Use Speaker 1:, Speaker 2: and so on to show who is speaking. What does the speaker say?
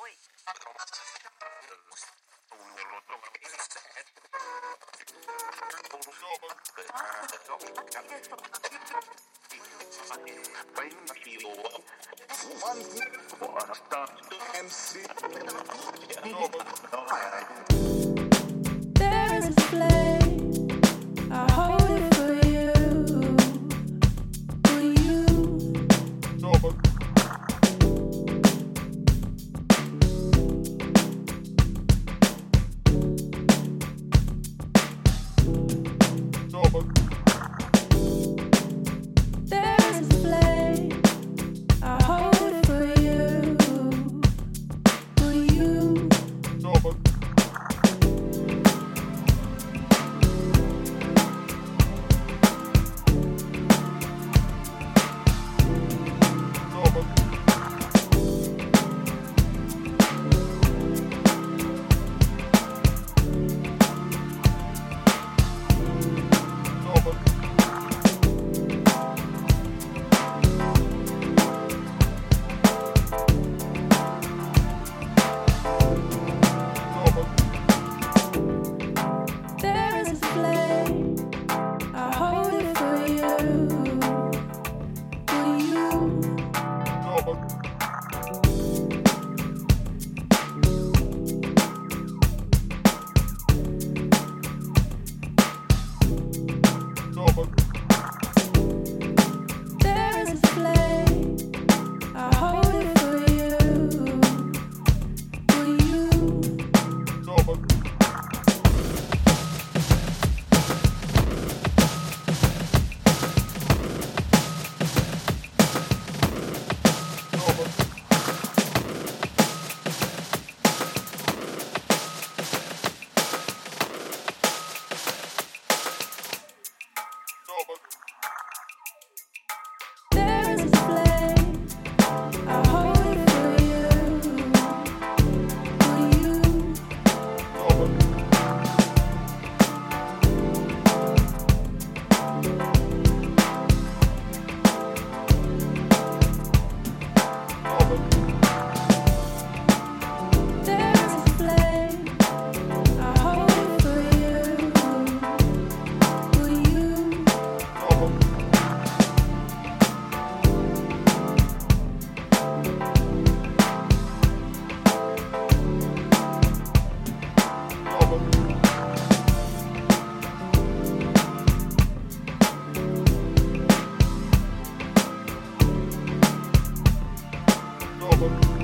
Speaker 1: Oj.
Speaker 2: There
Speaker 3: Bye.